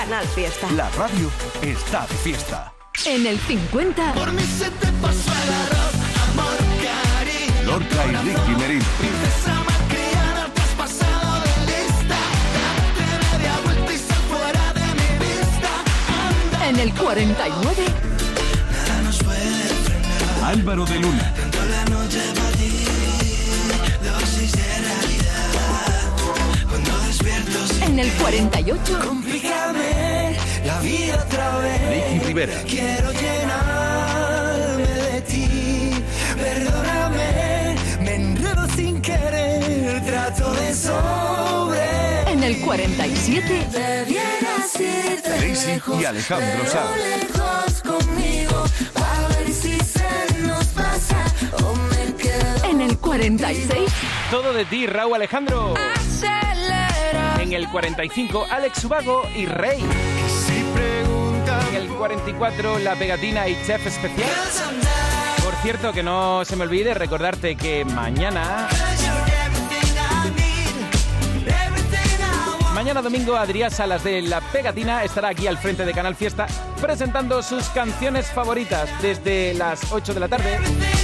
Canal Fiesta. La radio está de fiesta. En el 50. Por mí se te pasó el arroz, amor, cariño. Lorca y Ricky Merino. Princesa malcriada, te has pasado de lista. Date media vuelta y sal fuera de mi vista. Anda, En el 49. nada nos puede frenar. Álvaro de Luna. El 48. Complícame la vida otra vez. Ricky Rivera. Quiero llenarme de ti. Perdóname, me enredo sin querer. Trato de sobre. En el 47. Debieras irte Tracy lejos, y Alejandro Sanz. lejos conmigo. A ver si se nos pasa o me quedo. En el 46. Todo de ti, Raúl Alejandro. Acelera. En el 45, Alex Ubago y Rey. En el 44, La Pegatina y Chef Especial. Por cierto, que no se me olvide recordarte que mañana, mañana domingo, Adrián Salas de La Pegatina estará aquí al frente de Canal Fiesta presentando sus canciones favoritas desde las 8 de la tarde.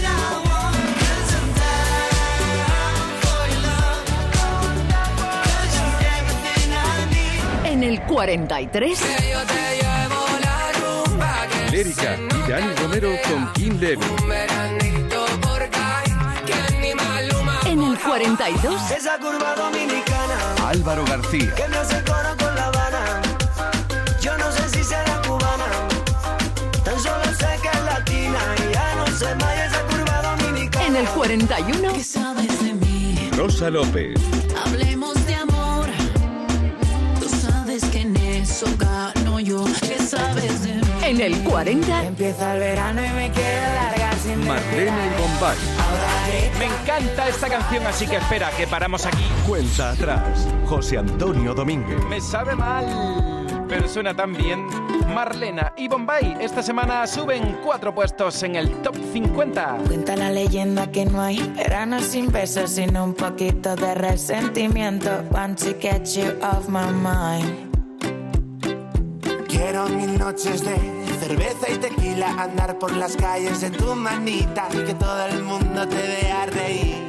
El 43. Lérica y Dani Romero con Kim Levy. En el 42. Esa curva dominicana Álvaro García. que me hace coro con La Habana. Yo no sé si será cubana, tan solo sé que es latina y ya no sé más esa curva dominicana. En el 41. ¿Qué sabes de mí? Rosa López. Eso gano yo. ¿Qué sabes de mí? En el 40. Empieza el verano y me quiero largar sin Marlena y Bombay. Me encanta esta canción, así que espera, que paramos aquí. Cuenta atrás. José Antonio Domínguez. Me sabe mal, pero suena tan bien. Marlena y Bombay esta semana suben cuatro puestos en el top 50. Cuenta la leyenda que no hay verano sin besos, sino un poquito de resentimiento. Want to get you off my mind. Quiero mil noches de cerveza y tequila, andar por las calles en tu manita y que todo el mundo te vea reír.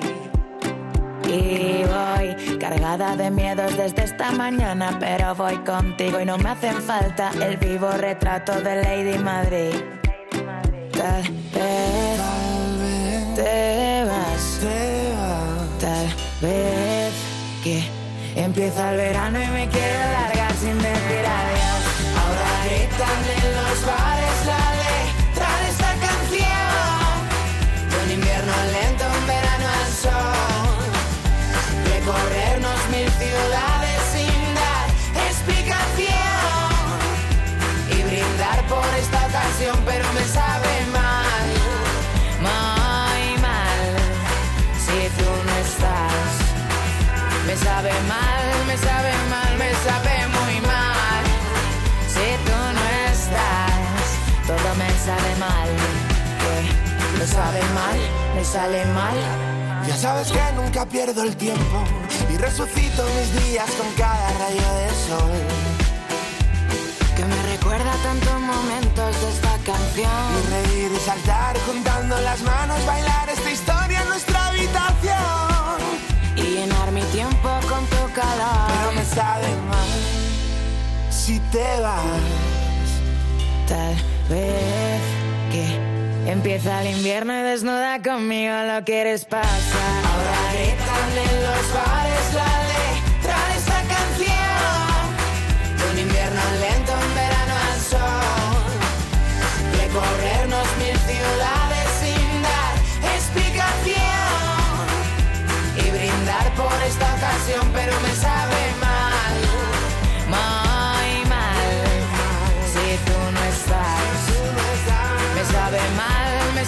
Y voy cargada de miedos desde esta mañana, pero voy contigo y no me hacen falta el vivo retrato de Lady Madrid. Tal vez te vas, Te vas. tal vez que empieza el verano y me quiero largar sin decir adiós. Ahora gritan en los bares me sabe mal, me sale mal. Ya sabes que nunca pierdo el tiempo y resucito mis días con cada rayo de sol. Que me recuerda tantos momentos de esta canción. Y reír y saltar juntando las manos, bailar esta historia en nuestra habitación. Y llenar mi tiempo con tu calor. Pero me sabe mal si te vas. Tal vez empieza el invierno y desnuda conmigo lo quieres pasar. Ahora gritan en los bares la letra de esta canción. Un invierno lento, un verano al sol. Recorrernos mil ciudades sin dar explicación. Y brindar por esta ocasión, pero me sabe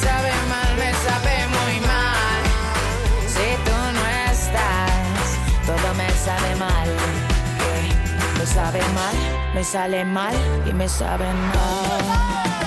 sabe mal, me sabe muy mal. Si tú no estás, todo me sabe mal. Que Me sabe mal, me sale mal y me sabe mal.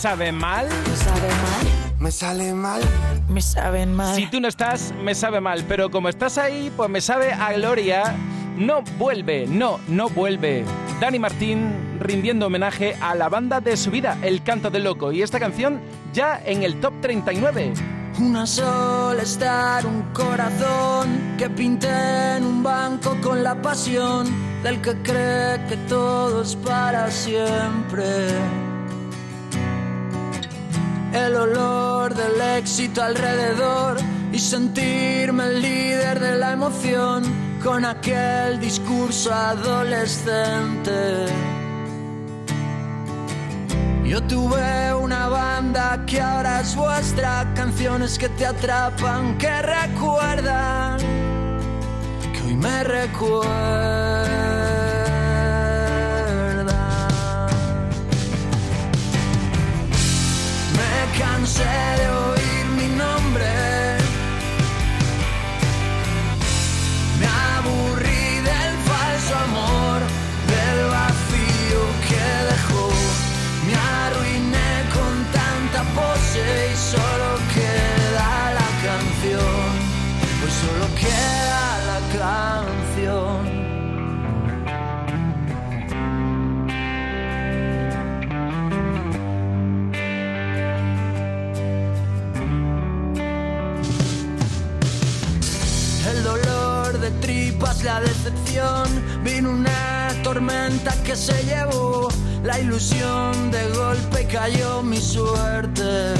Sabe mal. Me sabe mal, Me sale mal. me saben mal. Si tú no estás, me sabe mal, pero como estás ahí, pues me sabe a gloria. No vuelve, no, no vuelve. Dani Martín rindiendo homenaje a la banda de su vida, El Canto del Loco, y esta canción ya en el top 39. Una sola estar, un corazón que pinté en un banco con la pasión del que cree que todo es para siempre. El olor del éxito alrededor y sentirme el líder de la emoción con aquel discurso adolescente. Yo tuve una banda que ahora es vuestra, canciones que te atrapan, que recuerdan, que hoy me recuerdan. Me la decepción, vino una tormenta que se llevó la ilusión de golpe cayó mi suerte.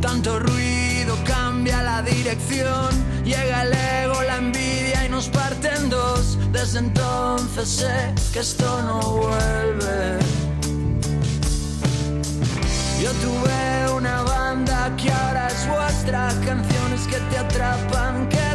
Tanto ruido cambia la dirección, llega el ego, la envidia y nos parte en dos. Desde entonces sé que esto no vuelve. Yo tuve una banda que ahora es vuestra, canciones que te atrapan, que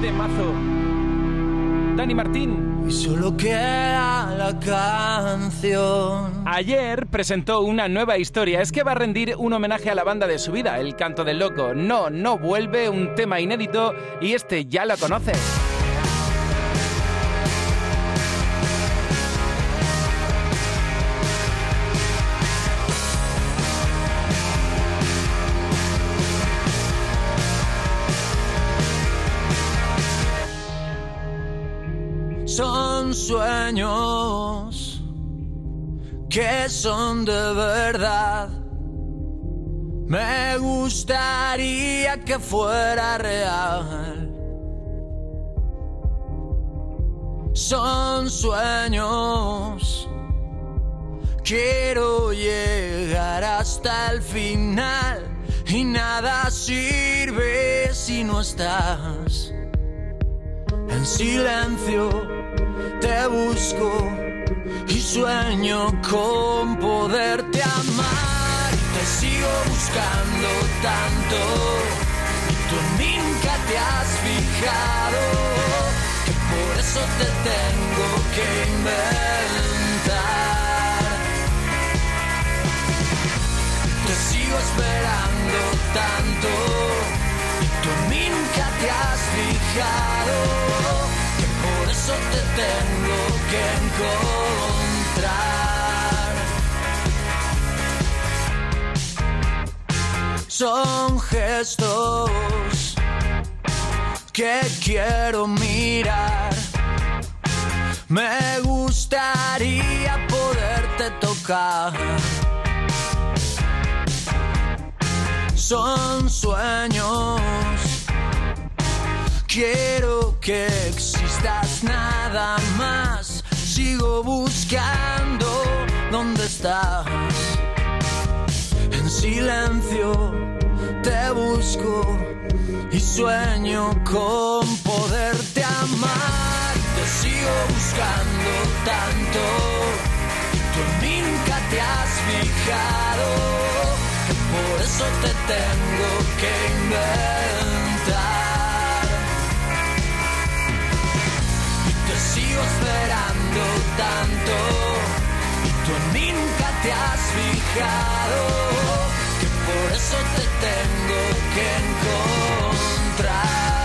temazo! Dani Martín. Y solo queda la canción. Ayer presentó una nueva historia. Es que va a rendir un homenaje a la banda de su vida, El Canto del Loco. No, no vuelve, un tema inédito y este ya lo conoces. Son sueños que son de verdad. Me gustaría que fuera real. Son sueños. Quiero llegar hasta el final y nada sirve si no estás. En silencio te busco y sueño con poderte amar. Te sigo buscando tanto y tú nunca te has fijado que por eso te tengo que inventar. Te sigo esperando tanto tú nunca te has fijado. Que por eso te tengo que encontrar. Son gestos que quiero mirar. Me gustaría poderte tocar. Son sueños. Quiero que existas nada más. Sigo buscando dónde estás. En silencio te busco y sueño con poderte amar. Te sigo buscando tanto tú en mí nunca te has fijado. Por eso te tengo que inventar. Y te sigo esperando tanto y tú nunca te has fijado. Que por eso te tengo que encontrar.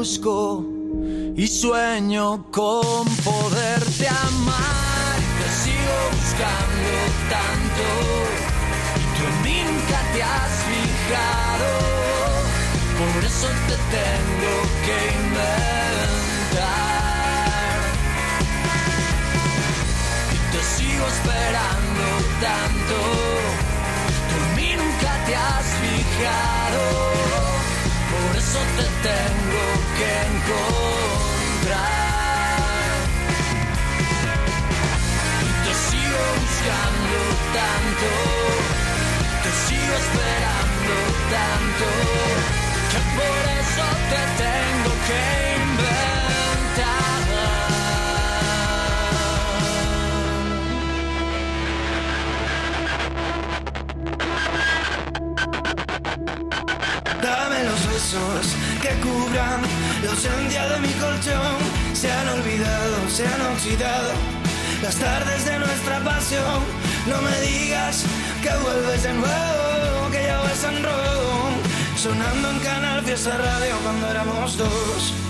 Busco y sueño con poderte amar. Te sigo buscando tanto y tú en mí nunca te has fijado. Por eso te tengo que inventar. Y te sigo esperando tanto. Tú en mí nunca te has fijado. Eso te tengo que encontrar. Te sigo buscando tanto. Te sigo esperando tanto. Que por eso te tengo que la ausencia de mi colchón. Se han olvidado, se han oxidado las tardes de nuestra pasión. No me digas que vuelves de nuevo, que ya vas en rojo. Sonando en Canal Fiesta Radio cuando éramos dos.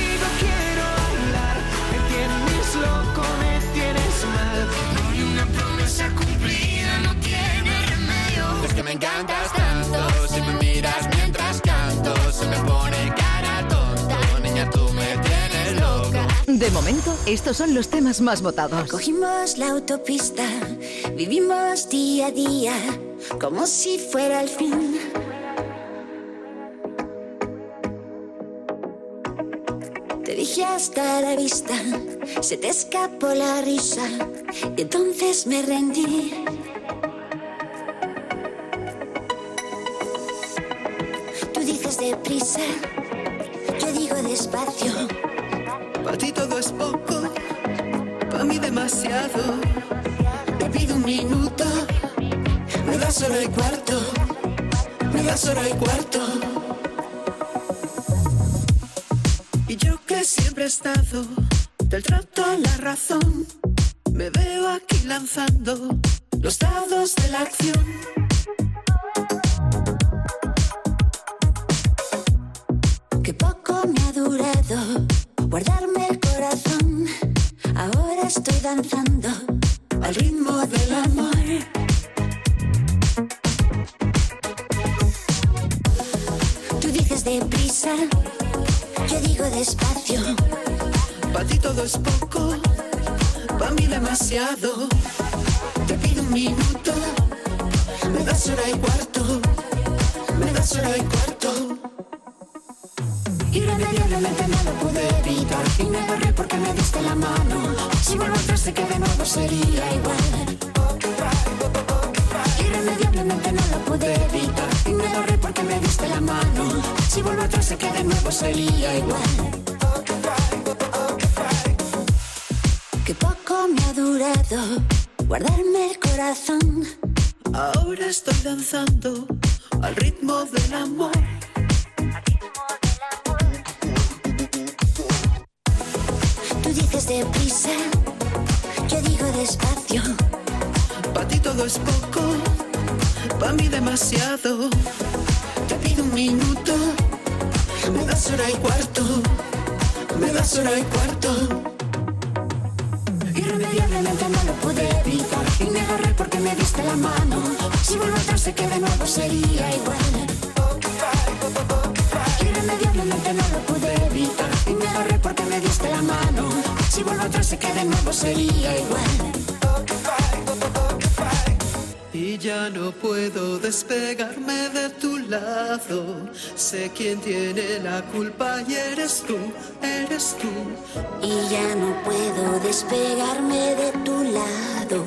me encantas tanto, si me miras mientras canto, se me pone cara tonta. Niña, tú me tienes loca. De momento, estos son los temas más votados. Cogimos la autopista, vivimos día a día, como si fuera el fin. Te dije hasta la vista, se te escapó la risa, y entonces me rendí. Deprisa, yo digo despacio. Para ti todo es poco, para mí demasiado. Te pido un minuto, Me das hora y cuarto, me das hora y cuarto. Y yo que siempre he estado del trato a la razón, me veo aquí lanzando los dados de la acción. Que poco me ha durado guardarme el corazón. Ahora estoy danzando al ritmo del amor. Tú deprisa, yo digo despacio. Para ti todo es poco, para mí demasiado. Te pido un minuto, me das hora y cuarto, me das hora y cuarto. Irremediablemente no lo pude evitar y me agarré porque me diste la mano. Si vuelvo atrás sé que de nuevo sería igual. Irremediablemente no lo pude evitar y me agarré porque me diste la mano. Si vuelvo atrás sé que de nuevo sería igual. Que poco me ha durado guardarme el corazón. Ahora estoy danzando al ritmo del amor. Tú dices deprisa, yo digo despacio. Para ti todo es poco, para mí demasiado. Te pido un minuto, me das hora y cuarto, me das hora y cuarto. Irremediablemente no lo pude evitar y me agarré porque me diste la mano. Si vuelvo atrás sé que de nuevo sería igual. Irremediablemente no lo pude evitar y me agarré porque me diste la mano. Si vuelvo atrás sé que de nuevo sería igual. Y ya no puedo despegarme de tu lado. Sé quién tiene la culpa y eres tú, eres tú. Y ya no puedo despegarme de tu lado.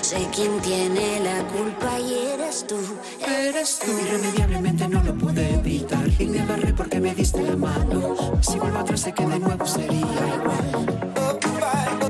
Sé quién tiene la culpa y eres tú. Eres tú. Irremediablemente no lo pude evitar y me agarré porque me diste la mano. Si vuelvo atrás sé que de nuevo sería igual.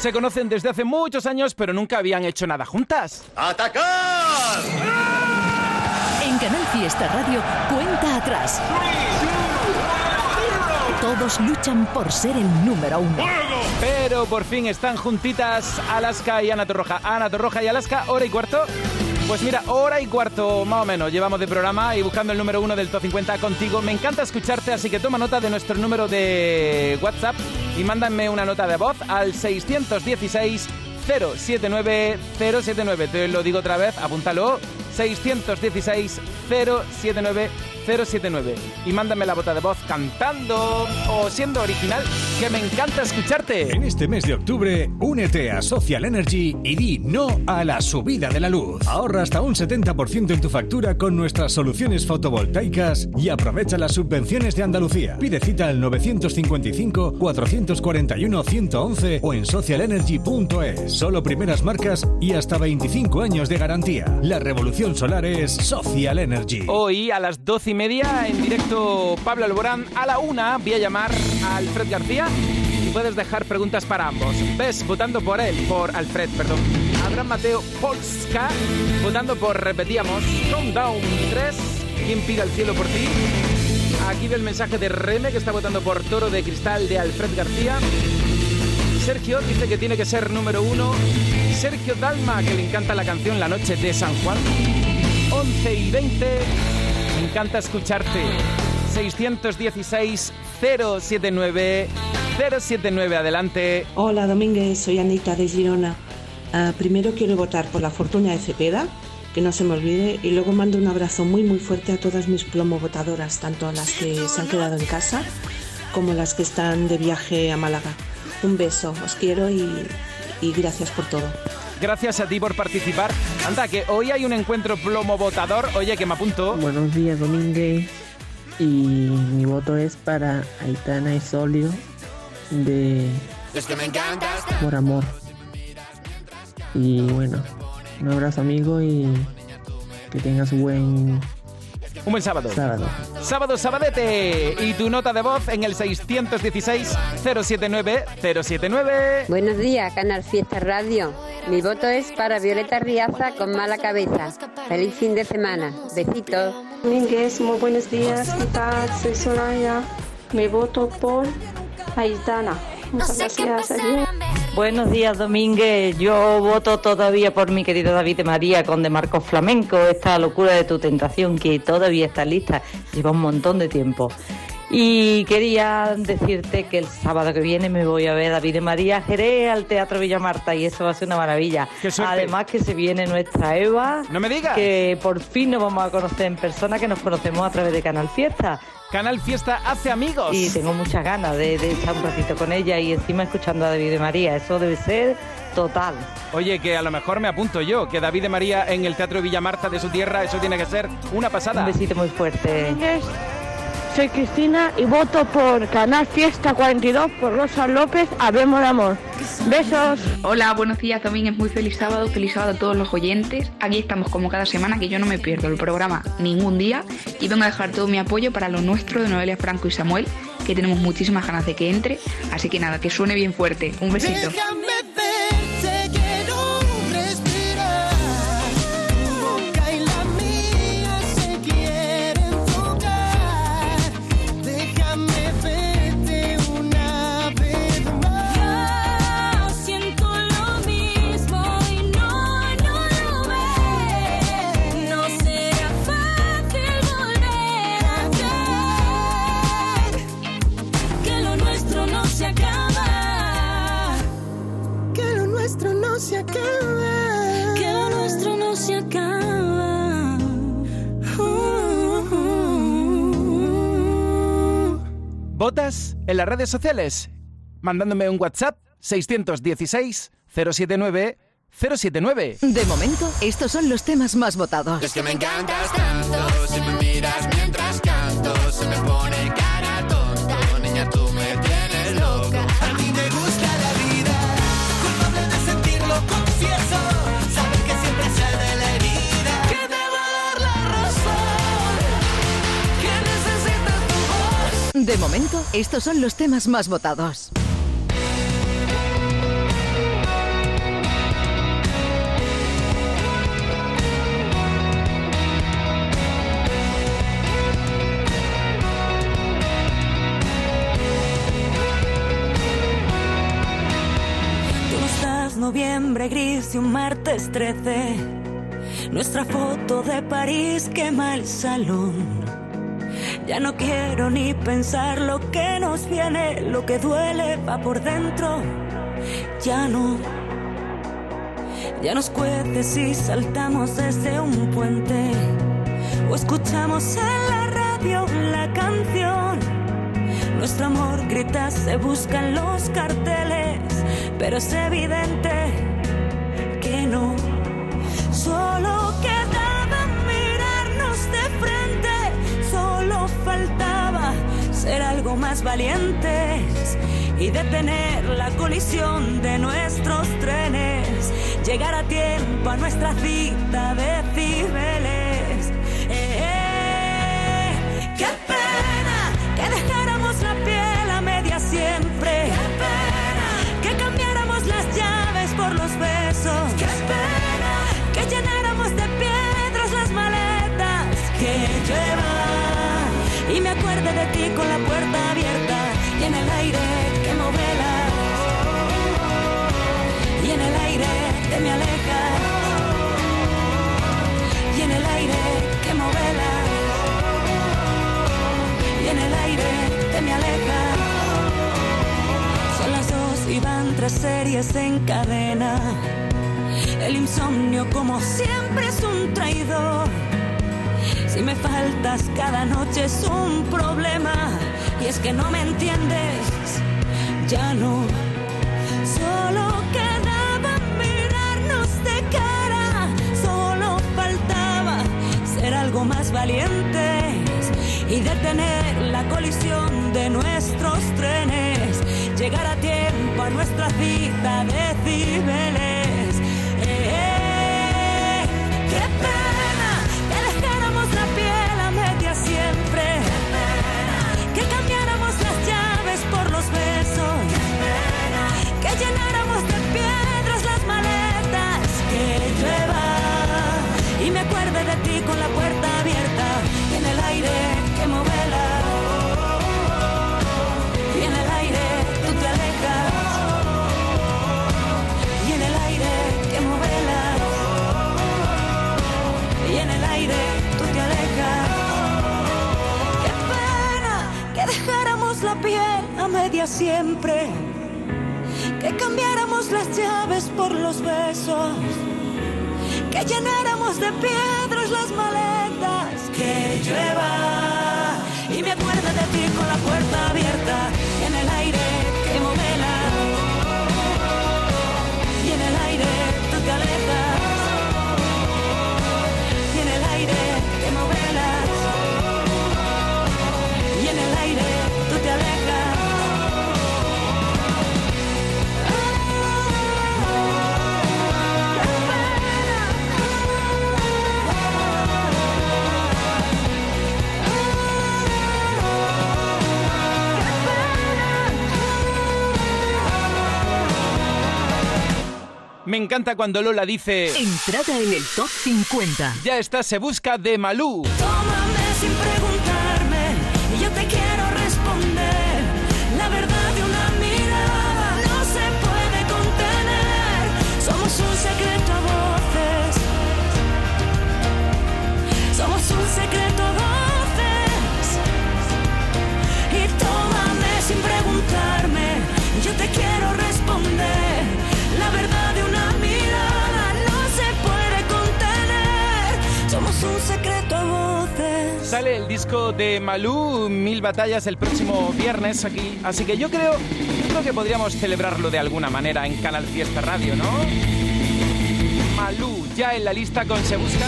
Se conocen desde hace muchos años, pero nunca habían hecho nada juntas. ¡Atacar! En Canal Fiesta Radio, cuenta atrás. Todos luchan por ser el número uno. Pero por fin están juntitas Alaska y Ana Torroja. Ana Torroja y Alaska, hora y cuarto. Pues mira, hora y cuarto más o menos llevamos de programa y buscando el número uno del Top 50 contigo. Me encanta escucharte, así que toma nota de nuestro número de WhatsApp y mándame una nota de voz al 616 079 079. Te lo digo otra vez, apúntalo. 616 079 079 y mándame la bota de voz cantando o siendo original, que me encanta escucharte. En este mes de octubre, únete a Social Energy y di no a la subida de la luz. Ahorra hasta un 70% en tu factura con nuestras soluciones fotovoltaicas y aprovecha las subvenciones de Andalucía. Pide cita al 955 441 111 o en socialenergy.es. Solo primeras marcas y hasta 25 años de garantía. La revolución solar es Social Energy. Hoy a las 12 y media en directo Pablo Alborán. A la una voy a llamar a Alfred García y puedes dejar preguntas para ambos. ¿Ves? Votando por él, por Alfred, perdón. Abraham Mateo Polska, votando por, repetíamos, Countdown 3. ¿Quién pide al cielo por ti? Aquí ve el mensaje de Reme que está votando por Toro de Cristal de Alfred García. Sergio dice que tiene que ser número uno. Sergio Dalma, que le encanta la canción La Noche de San Juan. 11 y 20. Me encanta escucharte. 616 079 079. Adelante. Hola Domínguez, soy Anita de Girona. Ah, primero quiero votar por la fortuna de Cepeda, que no se me olvide, y luego mando un abrazo muy muy fuerte a todas mis plomo votadoras, tanto a las que se han quedado en casa como las que están de viaje a Málaga. Un beso, os quiero y, y gracias por todo. Gracias a ti por participar. Anda, que hoy hay un encuentro plomo votador. Oye, que me apunto. Buenos días, Domínguez. Y mi voto es para Aitana y Solio de Es que me encantas. Por Amor. Y bueno, un abrazo amigo y que tengas buen Un buen sábado. sábado. Sábado Sabadete. Y tu nota de voz en el 616 079 079. Buenos días, Canal Fiesta Radio. Mi voto es para Violeta Riaza con mala cabeza. Feliz fin de semana. Besitos. Domínguez, muy buenos días. ¿Qué tal? Soy Soraya. Me voto por Aitana. Muchas gracias. Adiós. Buenos días, Domínguez. Yo voto todavía por mi querido David de María con de Marcos Flamenco, esta locura de tu tentación que todavía está lista, lleva un montón de tiempo. Y quería decirte que el sábado que viene me voy a ver a David de María Jerez al Teatro Villa Marta y eso va a ser una maravilla. Además que se viene nuestra Eva. ¡No me digas! Que por fin nos vamos a conocer en persona, que nos conocemos a través de Canal Fiesta. Canal Fiesta hace amigos. Y tengo muchas ganas de, de echar un ratito con ella y encima escuchando a David de María. Eso debe ser total. Oye, que a lo mejor me apunto yo, que David de María en el Teatro Villa Marta de su tierra, eso tiene que ser una pasada. Un besito muy fuerte. Soy Cristina y voto por Canal Fiesta 42 por Rosa López, Hablemos de Amor. Besos. Hola, buenos días Domínguez, muy feliz sábado, feliz sábado a todos los oyentes. Aquí estamos como cada semana, que yo no me pierdo el programa ningún día y vengo a dejar todo mi apoyo para lo nuestro de Noelia Franco y Samuel, que tenemos muchísimas ganas de que entre. Así que nada, que suene bien fuerte. Un besito. Déjame ¿Votas en las redes sociales? Mandándome un WhatsApp 616 079 079. De momento, estos son los temas más votados. Es que me encantas tanto, si me miras mientras canto, se me pone De momento, estos son los temas más votados. Noviembre gris y un martes 13. Nuestra foto de París quema el salón. Ya no quiero ni pensar lo que nos viene, lo que duele va por dentro. Ya no. Ya nos cuece si saltamos desde un puente o escuchamos en la radio la canción. Nuestro amor grita, se busca en los carteles, pero es evidente más valientes y detener la colisión de nuestros trenes, llegar a tiempo a nuestra cita de Y me acuerde de ti con la puerta abierta y en el aire que movela. Y en el aire que me aleja. Y en el aire que movela. Y en el aire que me aleja. Son las dos y van tres series en cadena. El insomnio como siempre es un traidor. Si me faltas cada noche es un problema. Y es que no me entiendes, ya no. Solo quedaba mirarnos de cara. Solo faltaba ser algo más valientes y detener la colisión de nuestros trenes. Llegar a tiempo a nuestra cita de Cibeles. llenáramos de piedras las maletas, que llueva y me acuerde de ti con la puerta abierta y en el aire que movela. Y en el aire tú te alejas y en el aire que movela. Y en el aire tú te alejas. Qué pena que dejáramos la piel a media siempre cambiáramos las llaves por los besos, que llenáramos de piedras las maletas, que llueva y me acuerdo de ti con la puerta abierta encanta cuando Lola dice... Entrada en el top 50. Ya está, se busca de Malú. Tómame El disco de Malú, Mil Batallas, el próximo viernes aquí. Así que yo creo, yo creo que podríamos celebrarlo de alguna manera en Canal Fiesta Radio, ¿no? Malú, ya en la lista con Se Busca.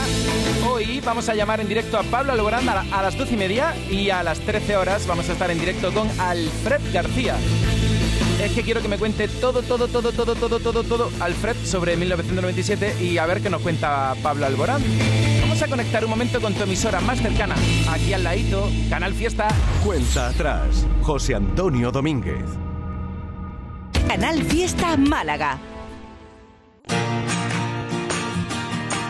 Hoy vamos a llamar en directo a Pablo Alborán a, a las 12 y media y a las 13 horas vamos a estar en directo con Alfred García. Es que quiero que me cuente todo, todo, todo, todo, todo, todo, todo, Alfred, sobre 1997 y a ver qué nos cuenta Pablo Alborán. Vamos a conectar un momento con tu emisora más cercana, aquí al ladito, Canal Fiesta. Cuenta atrás, José Antonio Domínguez. Canal Fiesta Málaga.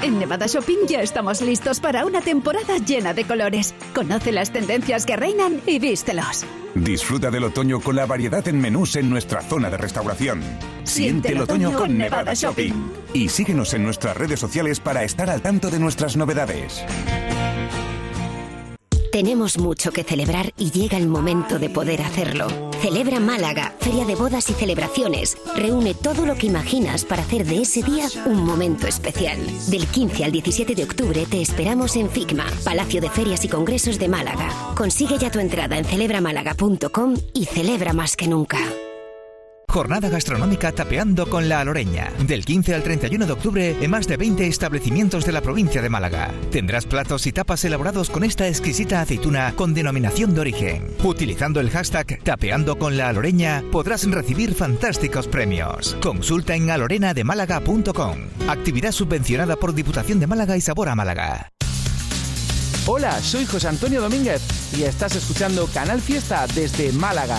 En Nevada Shopping ya estamos listos para una temporada llena de colores. Conoce las tendencias que reinan y vístelos. Disfruta del otoño con la variedad en menús en nuestra zona de restauración. Siente el otoño con Nevada Shopping. Y síguenos en nuestras redes sociales para estar al tanto de nuestras novedades. Tenemos mucho que celebrar y llega el momento de poder hacerlo. Celebra Málaga, Feria de Bodas y Celebraciones. Reúne todo lo que imaginas para hacer de ese día un momento especial. Del 15 al 17 de octubre te esperamos en FICMA, Palacio de Ferias y Congresos de Málaga. Consigue ya tu entrada en celebramálaga.com y celebra más que nunca. Jornada gastronómica Tapeando con la Aloreña. Del 15 al 31 de octubre en más de 20 establecimientos de la provincia de Málaga. Tendrás platos y tapas elaborados con esta exquisita aceituna con denominación de origen. Utilizando el hashtag Tapeando con la Aloreña podrás recibir fantásticos premios. Consulta en alorenademálaga.com. Actividad subvencionada por Diputación de Málaga y Sabor a Málaga. Hola, soy José Antonio Domínguez y estás escuchando Canal Fiesta desde Málaga.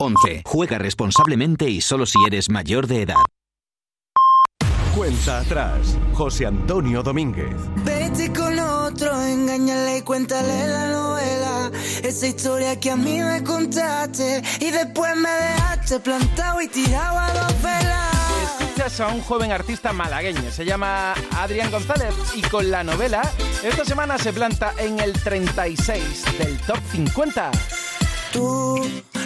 11. Juega responsablemente y solo si eres mayor de edad. Cuenta atrás, José Antonio Domínguez. Vete con otro, engáñale y cuéntale la novela. Esa historia que a mí me contaste y después me dejaste plantado y tirado a dos velas. Escuchas a un joven artista malagueño, se llama Adrián González y con la novela esta semana se planta en el 36 del top 50. Tú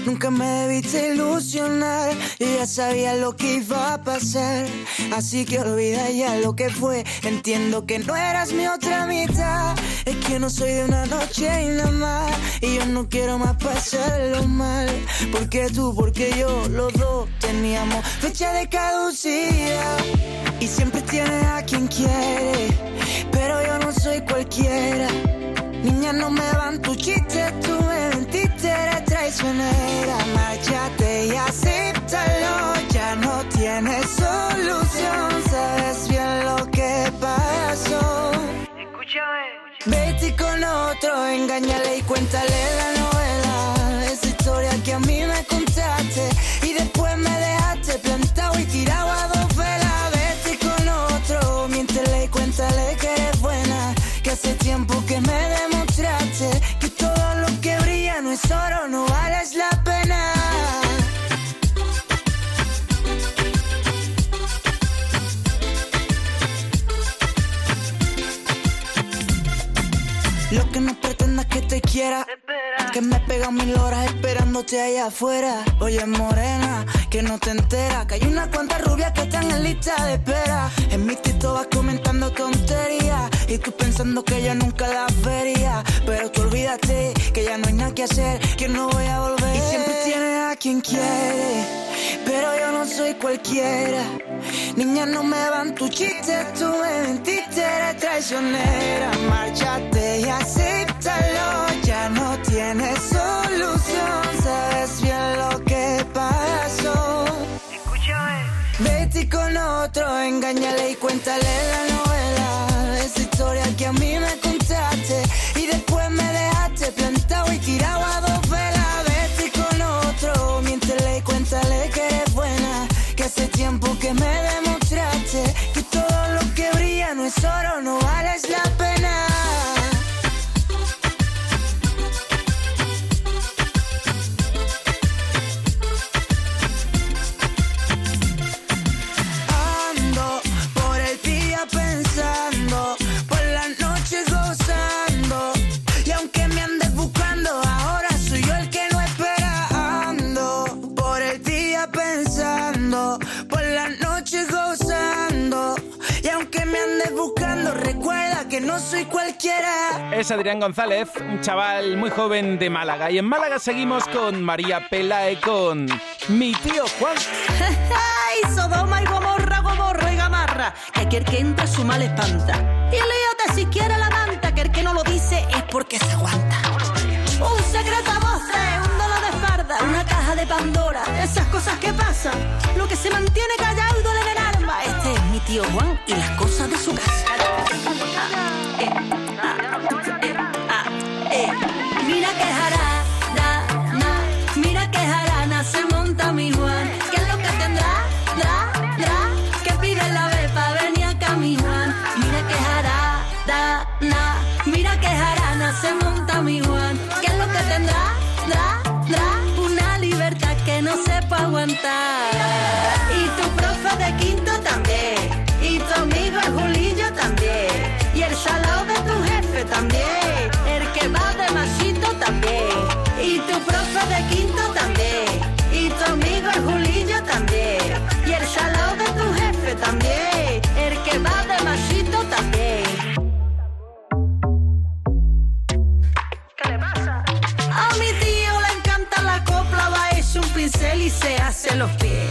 nunca me debiste ilusionar y ya sabía lo que iba a pasar. Así que olvida ya lo que fue. Entiendo que no eras mi otra mitad. Es que no soy de una noche y nada más. Y yo no quiero más pasarlo mal. Porque tú, porque yo, los dos teníamos fecha de caducidad. Y siempre tienes a quien quiere. Pero yo no soy cualquiera. Niña, no me van tus chistes, tú me te eres traicionera, márchate y acéptalo, ya no tienes solución, sabes bien lo que pasó. Escúchame. Vete con otro, engáñale y cuéntale la novela, esa historia que a mí me contaste y después me dejaste plantado y tirado a dos velas. Vete con otro, miéntele y cuéntale que eres buena, que hace tiempo quiera. Que me pega mil horas esperándote allá afuera. Oye, morena, que no te entera. Que hay una cuanta rubias que están en lista de espera. En mi tito vas comentando tonterías. Y tú pensando que ya nunca la vería. Pero tú olvídate que ya no hay nada que hacer. Que no voy a volver. Y siempre tienes a quien quiere. Pero yo no soy cualquiera. Niña, no me van tu chiste. Tú me mentiste, eres traicionera. Márchate y acéptalo. Engáñale y cuéntale la cualquiera. Es Adrián González, un chaval muy joven de Málaga. Y en Málaga seguimos con María Pelae con mi tío Juan. ¡Ay, Sodoma y Gomorra, Gomorra y Gamarra! Que aquel que entra su mal espanta. Y líate si quiere la manta, que el que no lo dice es porque se aguanta. Un secreto a voces, un dolor de espalda, una caja de Pandora, esas cosas que pasan. Lo que se mantiene callado tío Juan y las cosas de su casa. El que va de masito también. Y tu profe de quinto también. Y tu amigo el Julillo también. Y el salado de tu jefe también. El que va de masito también. ¿Qué le pasa? A mi tío le encanta la copla, va es un pincel y se hace los pies.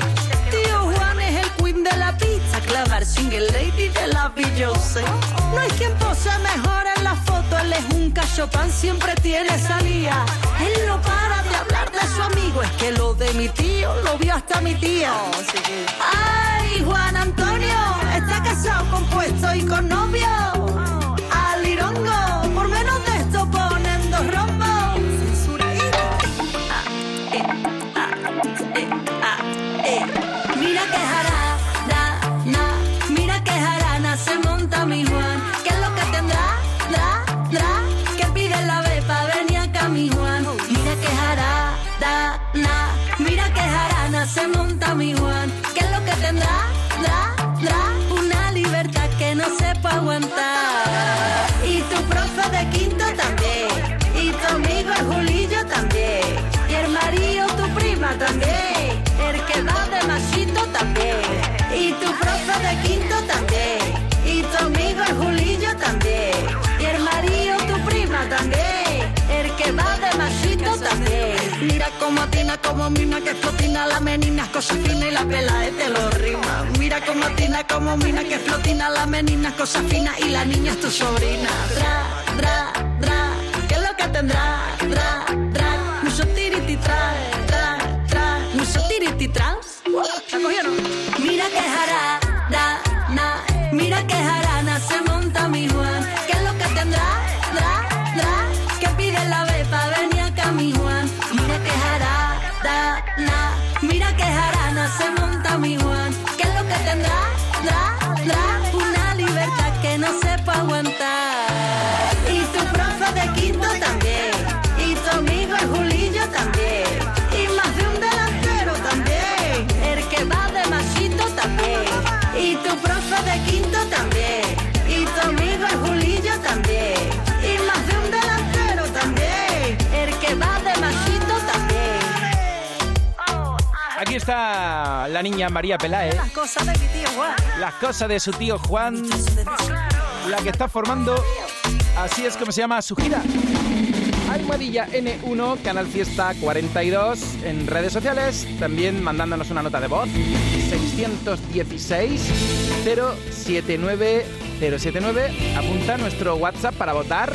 Tío Juan es el queen de la pizza, clavar single lady de la Beyoncé. No hay quien pose mejor él es un cachopán, siempre tiene salida. Él no para de hablar de su amigo, es que lo de mi tío lo vio hasta mi tía. Ay, Juan Antonio, está casado con puesto y con novio. Como atina, como mina que flotina la menina, cosa fina y la pela es de los rimas. Mira como atina, como mina que flotina la menina, cosa fina y la niña es tu sobrina. La niña María Peláez. Las cosas de mi tío Juan. Las cosas de su tío Juan. La que está formando, así es como se llama su gira. Almohadilla N1, Canal Fiesta 42 en redes sociales. También mandándonos una nota de voz. 616 079 079. Apunta nuestro WhatsApp para votar.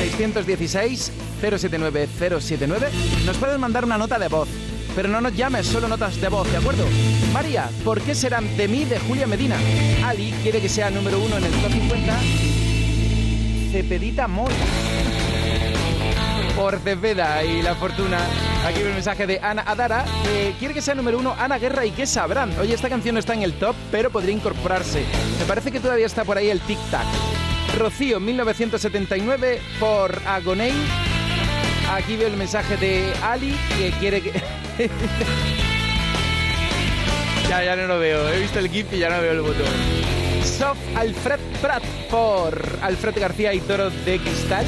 616 079 079. Nos puedes mandar una nota de voz. Pero no nos llames, solo notas de voz, ¿de acuerdo? María, ¿por qué serán de mí de Julia Medina? Ali quiere que sea número uno en el top 50. Cepedita Mora. Por Cepeda y la fortuna. Aquí el mensaje de Ana Adara, que quiere que sea número uno Ana Guerra y que sabrán. Oye, esta canción no está en el top, pero podría incorporarse. Me parece que todavía está por ahí el tic-tac. Rocío, 1979, por Agoney. Aquí veo el mensaje de Ali, que quiere que... ya, ya no lo veo. He visto el GIF y ya no veo el botón. Soft Alfred Prat por Alfred García y Toro de Cristal.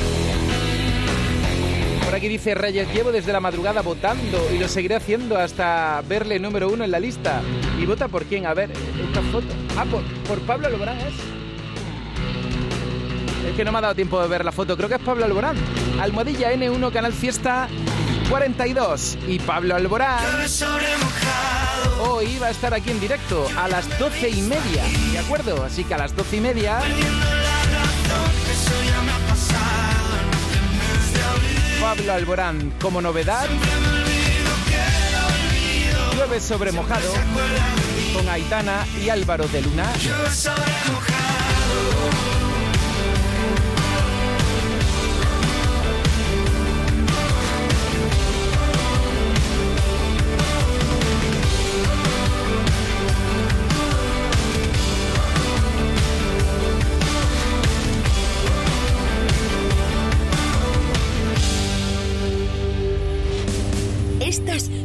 Por aquí dice Reyes, llevo desde la madrugada votando y lo seguiré haciendo hasta verle número uno en la lista. ¿Y vota por quién? A ver, esta foto. Ah, por, por Pablo Alborán es. Es que no me ha dado tiempo de ver la foto. Creo que es Pablo Alborán. Almohadilla N1, Canal Fiesta 42. Y Pablo Alborán hoy va a estar aquí en directo a las doce y media. ¿De acuerdo? Así que a las doce y media. Pablo Alborán como novedad. Llueve sobre mojado con Aitana y Álvaro de Luna.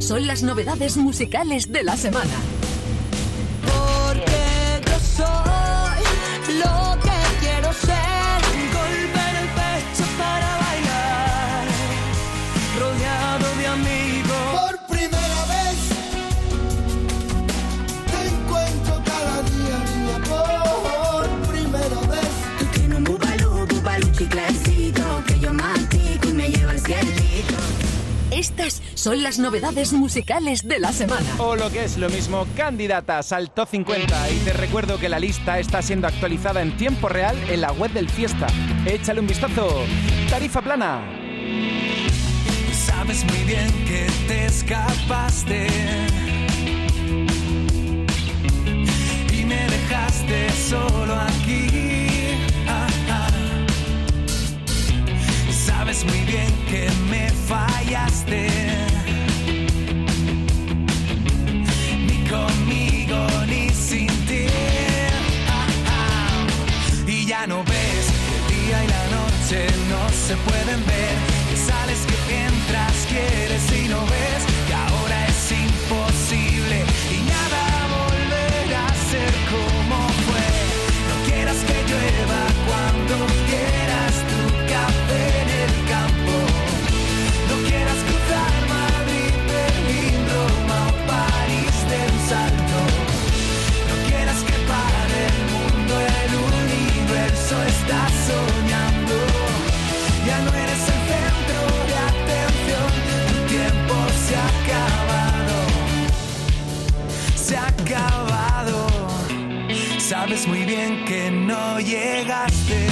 Son las novedades musicales de la semana. Son las novedades musicales de la semana. O lo que es lo mismo, candidatas al Top 50. Y te recuerdo que la lista está siendo actualizada en tiempo real en la web del Fiesta. Échale un vistazo. Tarifa plana. Sabes muy bien que te escapaste y me dejaste solo aquí. Sabes muy bien que me fallaste. Ni conmigo ni sin ti. Y ya no ves el día y la noche no se pueden ver. Que sales, que entras, quieres y no ves. Que no llegaste.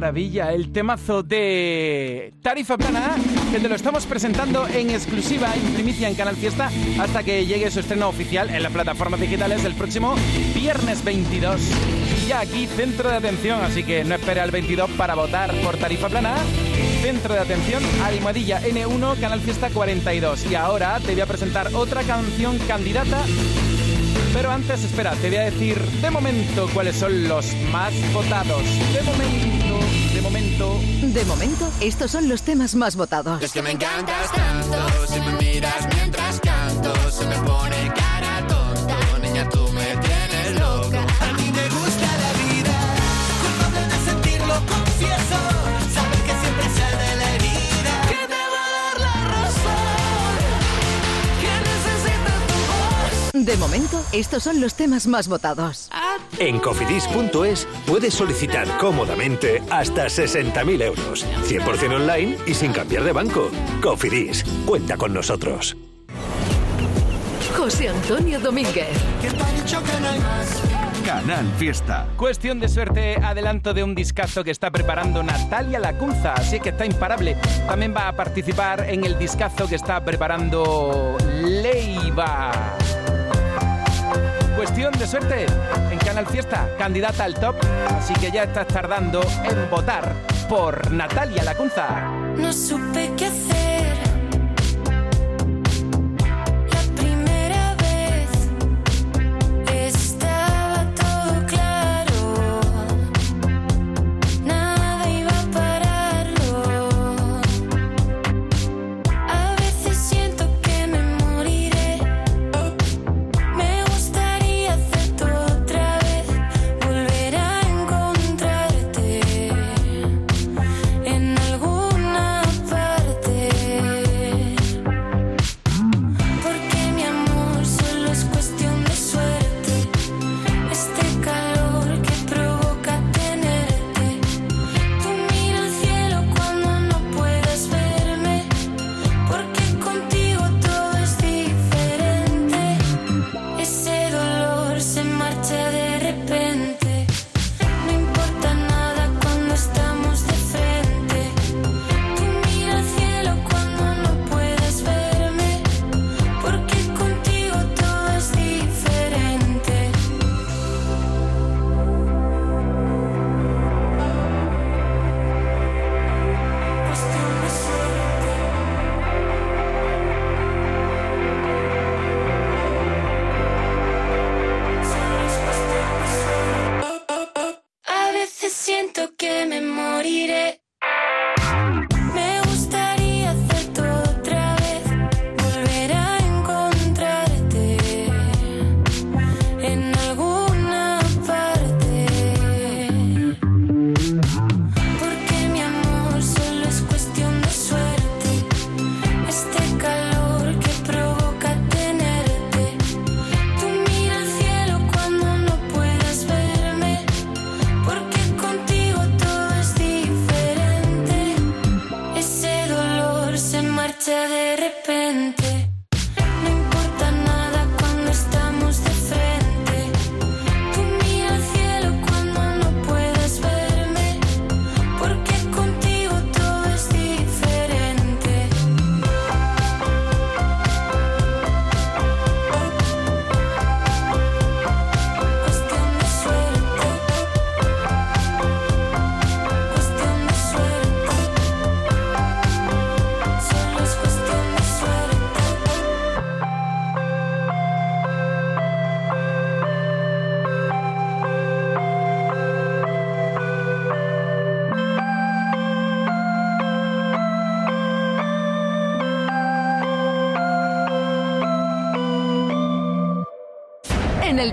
Maravilla, el temazo de Tarifa Plana, que te lo estamos presentando en exclusiva, en primicia en Canal Fiesta, hasta que llegue su estreno oficial en las plataformas digitales el próximo viernes 22. Y ya aquí, centro de atención, así que no espere al 22 para votar por Tarifa Plana. Centro de atención, Almohadilla N1, Canal Fiesta 42. Y ahora te voy a presentar otra canción candidata pero antes, espera, te voy a decir de momento cuáles son los más votados. De momento. De momento, estos son los temas más votados. Es que me encantas tanto, si me miras mientras canto, se me pone cara tonta. Niña, tú me tienes loca. A mí me gusta la vida, culpable de sentirlo, confieso. Sabes que siempre sale de la herida. Que te va a dar la razón. Que necesita tu voz. De momento, estos son los temas más votados. En cofidis.es puedes solicitar cómodamente hasta 60.000 euros, 100% online y sin cambiar de banco. Cofidis, cuenta con nosotros. José Antonio Domínguez. Canal Fiesta. Cuestión de suerte, adelanto de un discazo que está preparando Natalia Lacunza, así que está imparable. También va a participar en el discazo que está preparando Leiva. Cuestión de suerte en Canal Fiesta, candidata al top, así que ya estás tardando en votar por Natalia Lacunza. No supe qué hacer.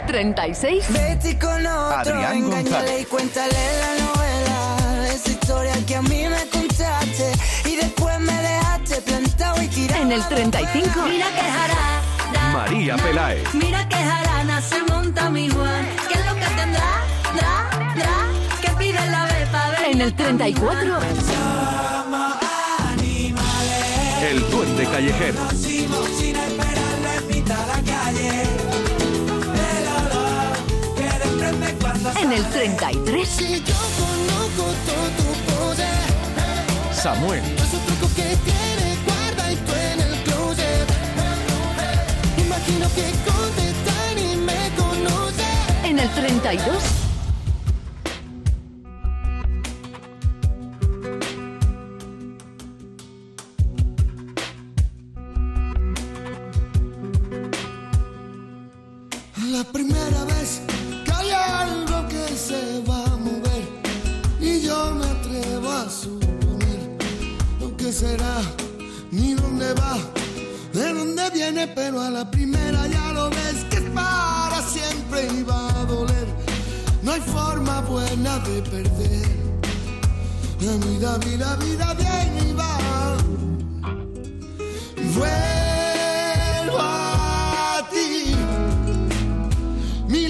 36. Vete con otro, Adrián engáñale González. y cuéntale la novela. Esa historia que a mí me contaste y después me dejaste plantado y tirado. En el 35. Mira que jarana, María Peláez. mira que jarana se monta mi Juan. ¿Qué es lo que tendrá? Dra, dra, que pide la bepa? En el 34. El duende callejero. en el 33. Si yo conozco todo tu. Samuel. En el En el 32.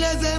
Yes,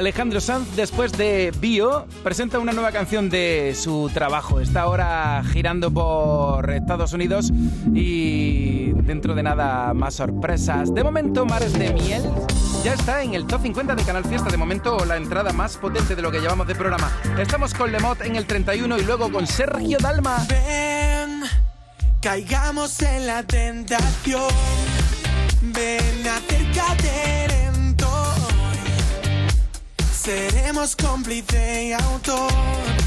Alejandro Sanz, después de Bio, presenta una nueva canción de su trabajo. Está ahora girando por Estados Unidos y dentro de nada más sorpresas. De momento, Mares de Miel ya está en el top 50 de Canal Fiesta. De momento, la entrada más potente de lo que llevamos de programa. Estamos con Lemot en el 31 y luego con Sergio Dalma. Ven, caigamos en la tentación. Ven, acércate Seremos cómplice y autor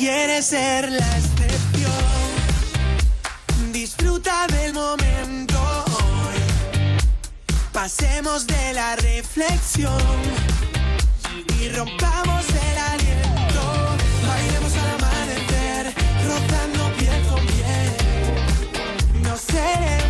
que quieres ser la excepción, disfruta del momento. Pasemos de la reflexión y rompamos el aliento. Bailemos al amanecer, rozando piel con piel. No seré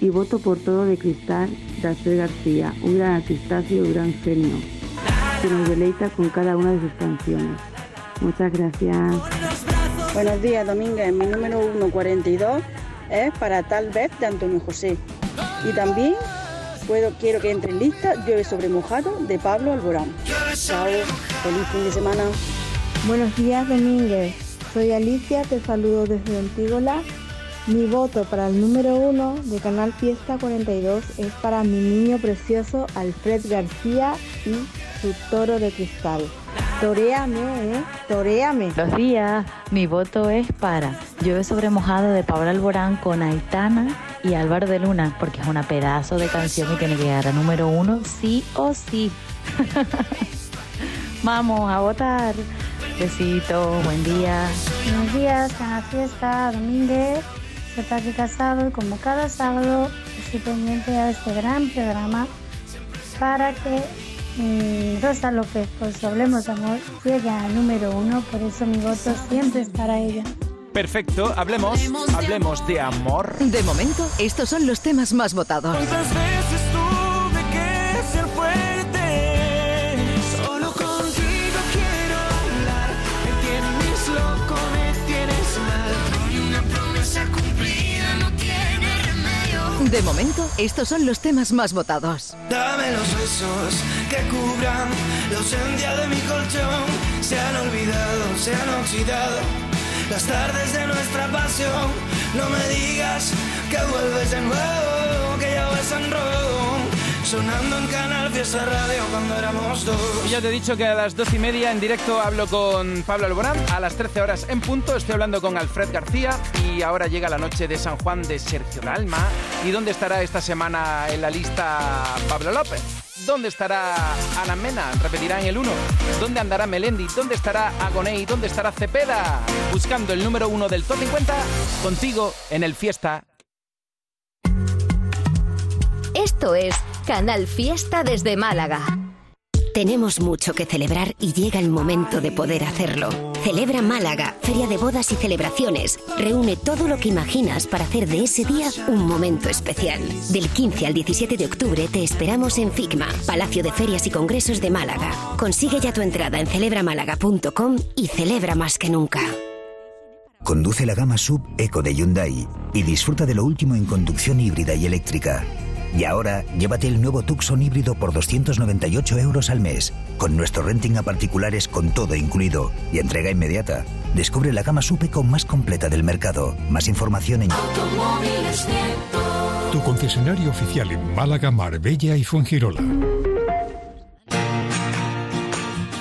y voto por todo de cristal de Alfred García, un gran artistazo y un gran genio que nos deleita con cada una de sus canciones. Muchas gracias. Buenos días, Domínguez. Mi número 142 es para tal vez de Antonio José. Y también puedo, quiero que entre en lista Llueve sobre mojado de Pablo Alborán. Chao, feliz fin de semana. Buenos días, Domínguez. Soy Alicia, te saludo desde Antígola. Mi voto para el número uno de Canal Fiesta 42 es para mi niño precioso Alfred García y su toro de cristal. Toréame, ¿eh? Toréame. Buenos días, mi voto es para Llueve sobre mojado de Pablo Alborán con Aitana y Álvaro de Luna, porque es una pedazo de canción y tiene que llegar a número uno sí o sí. Vamos a votar. Besito, buen día. Buenos días, Canal Fiesta, Domínguez. Paqui Casado y como cada sábado estoy pendiente a este gran programa para que mm, Rosa López, pues Hablemos de Amor, llegue al número uno. Por eso mi voto siempre es para ella. Perfecto, hablemos, hablemos de amor. De momento, estos son los temas más votados. De Estos son los temas más votados. Dame los besos que cubran la ausencia de mi colchón. Se han olvidado, se han oxidado las tardes de nuestra pasión. No me digas que vuelves de nuevo, que ya vas en rojo. Sonando en Canal Fiesta Radio cuando éramos dos. Y ya te he dicho que a las doce y media en directo hablo con Pablo Alborán. A las 13 horas en punto estoy hablando con Alfred García. Y ahora llega la noche de San Juan de Sergio Dalma. ¿Y dónde estará esta semana en la lista Pablo López? ¿Dónde estará Ana Mena? Repetirá en el 1. ¿Dónde andará Melendi? ¿Dónde estará Agoney? ¿Dónde estará Cepeda? Buscando el número 1 del Top 50 contigo en el Fiesta. Esto es Canal Fiesta desde Málaga. Tenemos mucho que celebrar y llega el momento de poder hacerlo. Celebra Málaga, Feria de Bodas y Celebraciones. Reúne todo lo que imaginas para hacer de ese día un momento especial. Del 15 al 17 de octubre te esperamos en FICMA, Palacio de Ferias y Congresos de Málaga. Consigue ya tu entrada en celebramálaga.com y celebra más que nunca. Conduce la gama sub Eco de Hyundai y disfruta de lo último en conducción híbrida y eléctrica. Y ahora, llévate el nuevo Tucson híbrido por 298 euros al mes, con nuestro renting a particulares con todo incluido y entrega inmediata. Descubre la gama sub Eco más completa del mercado. Más información en... Tu concesionario oficial en Málaga, Marbella y Fuengirola.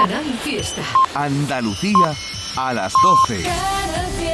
Canal Fiesta. Andalucía a las 12. Canal Fiesta.